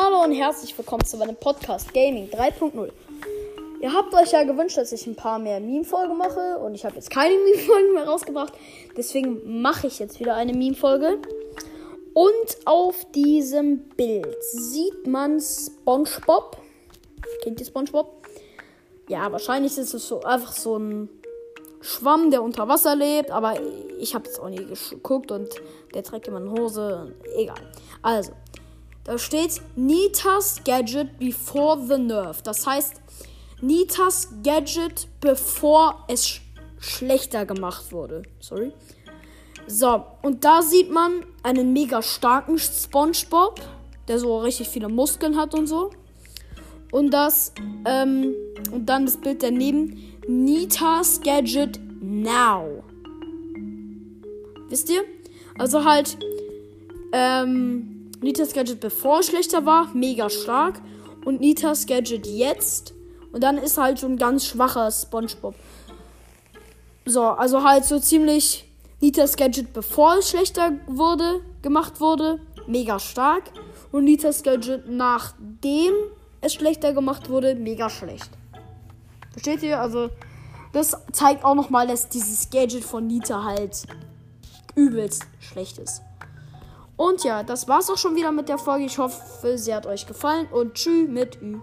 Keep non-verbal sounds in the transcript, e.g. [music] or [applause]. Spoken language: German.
Hallo und herzlich willkommen zu meinem Podcast Gaming 3.0. Ihr habt euch ja gewünscht, dass ich ein paar mehr Meme-Folgen mache und ich habe jetzt keine [laughs] Meme-Folgen mehr rausgebracht. Deswegen mache ich jetzt wieder eine Meme-Folge. Und auf diesem Bild sieht man SpongeBob. Kennt ihr SpongeBob? Ja, wahrscheinlich ist es so einfach so ein Schwamm, der unter Wasser lebt, aber ich habe es auch nie geguckt und der trägt immer eine Hose. Egal. Also, da steht Nitas Gadget before the nerf. Das heißt, Nitas Gadget bevor es sch schlechter gemacht wurde. Sorry. So, und da sieht man einen mega starken SpongeBob, der so richtig viele Muskeln hat und so. Und das, ähm, und dann das Bild daneben. Nitas Gadget Now. Wisst ihr? Also halt, ähm, Nitas Gadget bevor es schlechter war, mega stark. Und Nitas Gadget jetzt. Und dann ist halt so ein ganz schwacher SpongeBob. So, also halt so ziemlich Nitas Gadget bevor es schlechter wurde, gemacht wurde, mega stark. Und Nitas Gadget nachdem es schlechter gemacht wurde, mega schlecht. Versteht ihr? Also, das zeigt auch nochmal, dass dieses Gadget von Nita halt übelst schlecht ist. Und ja, das war's auch schon wieder mit der Folge. Ich hoffe, sie hat euch gefallen und tschüss mit Ü.